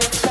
Love.